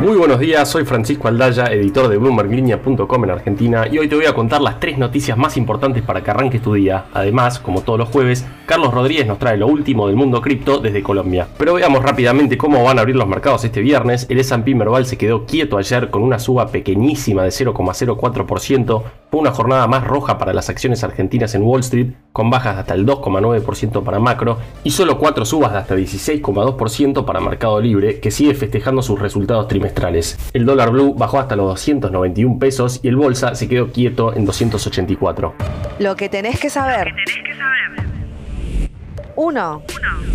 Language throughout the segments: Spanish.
Muy buenos días, soy Francisco Aldaya, editor de BloombergLinea.com en Argentina y hoy te voy a contar las tres noticias más importantes para que arranques tu día. Además, como todos los jueves, Carlos Rodríguez nos trae lo último del mundo cripto desde Colombia. Pero veamos rápidamente cómo van a abrir los mercados este viernes. El S&P Merval se quedó quieto ayer con una suba pequeñísima de 0,04%. Fue una jornada más roja para las acciones argentinas en Wall Street, con bajas de hasta el 2,9% para macro y solo 4 subas de hasta 16,2% para Mercado Libre, que sigue festejando sus resultados trimestrales. El dólar blue bajó hasta los 291 pesos y el bolsa se quedó quieto en 284. Lo que tenés que saber. 1.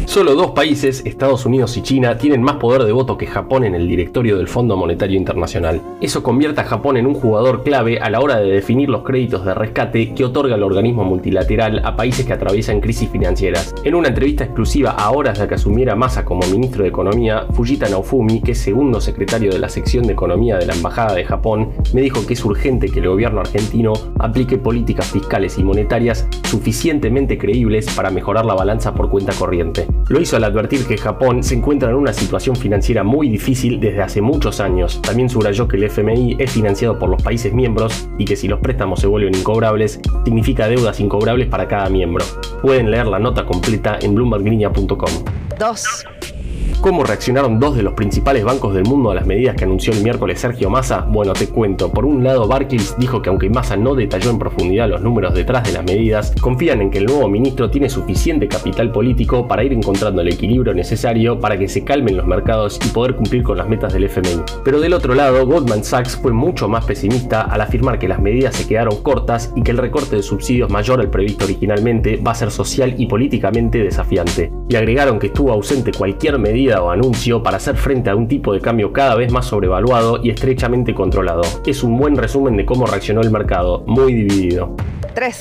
Solo dos países, Estados Unidos y China, tienen más poder de voto que Japón en el directorio del Fondo Monetario Internacional. Eso convierte a Japón en un jugador clave a la hora de definir los créditos de rescate que otorga el organismo multilateral a países que atraviesan crisis financieras. En una entrevista exclusiva a horas de que asumiera Massa como ministro de Economía, Fujita Naofumi, que es segundo secretario de la sección de Economía de la Embajada de Japón, me dijo que es urgente que el gobierno argentino aplique políticas fiscales y monetarias suficientemente creíbles para mejorar la balanza por cuenta corriente. Lo hizo al advertir que Japón se encuentra en una situación financiera muy difícil desde hace muchos años. También subrayó que el FMI es financiado por los países miembros y que si los préstamos se vuelven incobrables, significa deudas incobrables para cada miembro. Pueden leer la nota completa en bloomberglinea.com. 2. ¿Cómo reaccionaron dos de los principales bancos del mundo a las medidas que anunció el miércoles Sergio Massa? Bueno, te cuento. Por un lado, Barclays dijo que aunque Massa no detalló en profundidad los números detrás de las medidas, confían en que el nuevo ministro tiene suficiente capital político para ir encontrando el equilibrio necesario para que se calmen los mercados y poder cumplir con las metas del FMI. Pero del otro lado, Goldman Sachs fue mucho más pesimista al afirmar que las medidas se quedaron cortas y que el recorte de subsidios mayor al previsto originalmente va a ser social y políticamente desafiante. Y agregaron que estuvo ausente cualquier medida o anuncio para hacer frente a un tipo de cambio cada vez más sobrevaluado y estrechamente controlado. Es un buen resumen de cómo reaccionó el mercado, muy dividido. 3.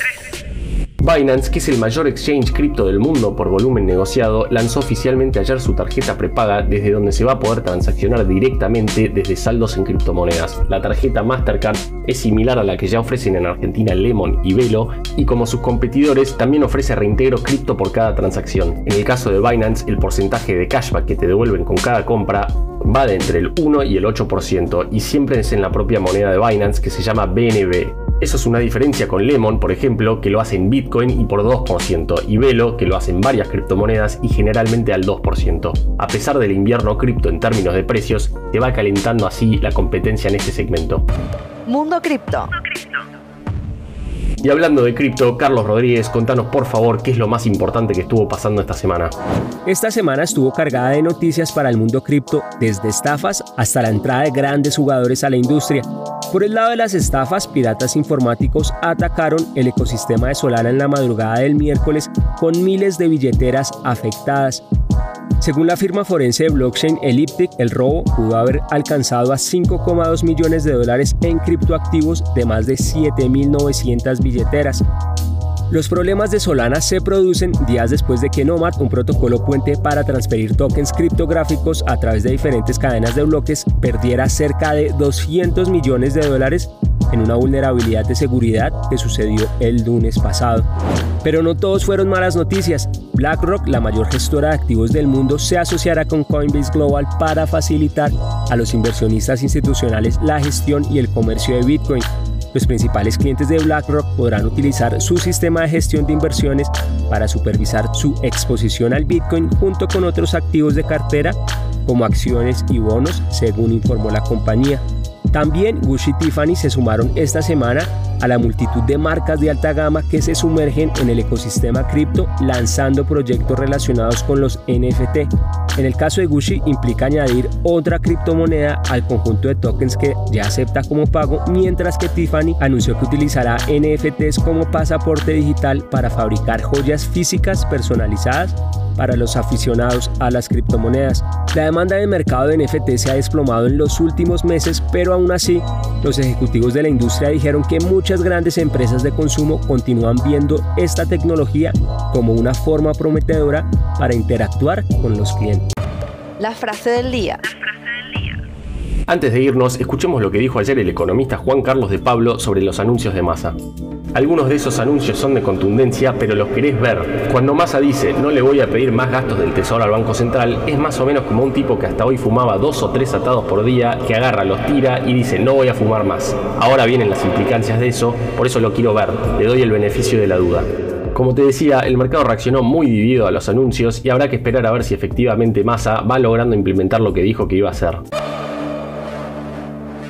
Binance, que es el mayor exchange cripto del mundo por volumen negociado, lanzó oficialmente ayer su tarjeta prepaga desde donde se va a poder transaccionar directamente desde saldos en criptomonedas. La tarjeta Mastercard es similar a la que ya ofrecen en Argentina Lemon y Velo y como sus competidores también ofrece reintegro cripto por cada transacción. En el caso de Binance, el porcentaje de cashback que te devuelven con cada compra va de entre el 1 y el 8% y siempre es en la propia moneda de Binance que se llama BNB. Eso es una diferencia con Lemon, por ejemplo, que lo hace en Bitcoin y por 2%, y Velo, que lo hace en varias criptomonedas y generalmente al 2%. A pesar del invierno cripto en términos de precios, se va calentando así la competencia en este segmento. Mundo Cripto. Y hablando de cripto, Carlos Rodríguez, contanos por favor qué es lo más importante que estuvo pasando esta semana. Esta semana estuvo cargada de noticias para el mundo cripto, desde estafas hasta la entrada de grandes jugadores a la industria. Por el lado de las estafas, piratas informáticos atacaron el ecosistema de Solana en la madrugada del miércoles con miles de billeteras afectadas. Según la firma forense de blockchain Elliptic, el robo pudo haber alcanzado a 5,2 millones de dólares en criptoactivos de más de 7.900 billeteras. Los problemas de Solana se producen días después de que Nomad, un protocolo puente para transferir tokens criptográficos a través de diferentes cadenas de bloques, perdiera cerca de 200 millones de dólares en una vulnerabilidad de seguridad que sucedió el lunes pasado. Pero no todos fueron malas noticias. BlackRock, la mayor gestora de activos del mundo, se asociará con Coinbase Global para facilitar a los inversionistas institucionales la gestión y el comercio de Bitcoin. Los principales clientes de BlackRock podrán utilizar su sistema de gestión de inversiones para supervisar su exposición al Bitcoin junto con otros activos de cartera como acciones y bonos, según informó la compañía. También Gucci y Tiffany se sumaron esta semana a la multitud de marcas de alta gama que se sumergen en el ecosistema cripto lanzando proyectos relacionados con los NFT. En el caso de Gucci implica añadir otra criptomoneda al conjunto de tokens que ya acepta como pago, mientras que Tiffany anunció que utilizará NFTs como pasaporte digital para fabricar joyas físicas personalizadas para los aficionados a las criptomonedas. La demanda de mercado de NFT se ha desplomado en los últimos meses, pero aún así, los ejecutivos de la industria dijeron que muchas grandes empresas de consumo continúan viendo esta tecnología como una forma prometedora para interactuar con los clientes. La frase del día. Antes de irnos, escuchemos lo que dijo ayer el economista Juan Carlos de Pablo sobre los anuncios de Massa. Algunos de esos anuncios son de contundencia, pero los querés ver. Cuando Massa dice no le voy a pedir más gastos del Tesoro al Banco Central, es más o menos como un tipo que hasta hoy fumaba dos o tres atados por día, que agarra, los tira y dice no voy a fumar más. Ahora vienen las implicancias de eso, por eso lo quiero ver, le doy el beneficio de la duda. Como te decía, el mercado reaccionó muy dividido a los anuncios y habrá que esperar a ver si efectivamente Massa va logrando implementar lo que dijo que iba a hacer.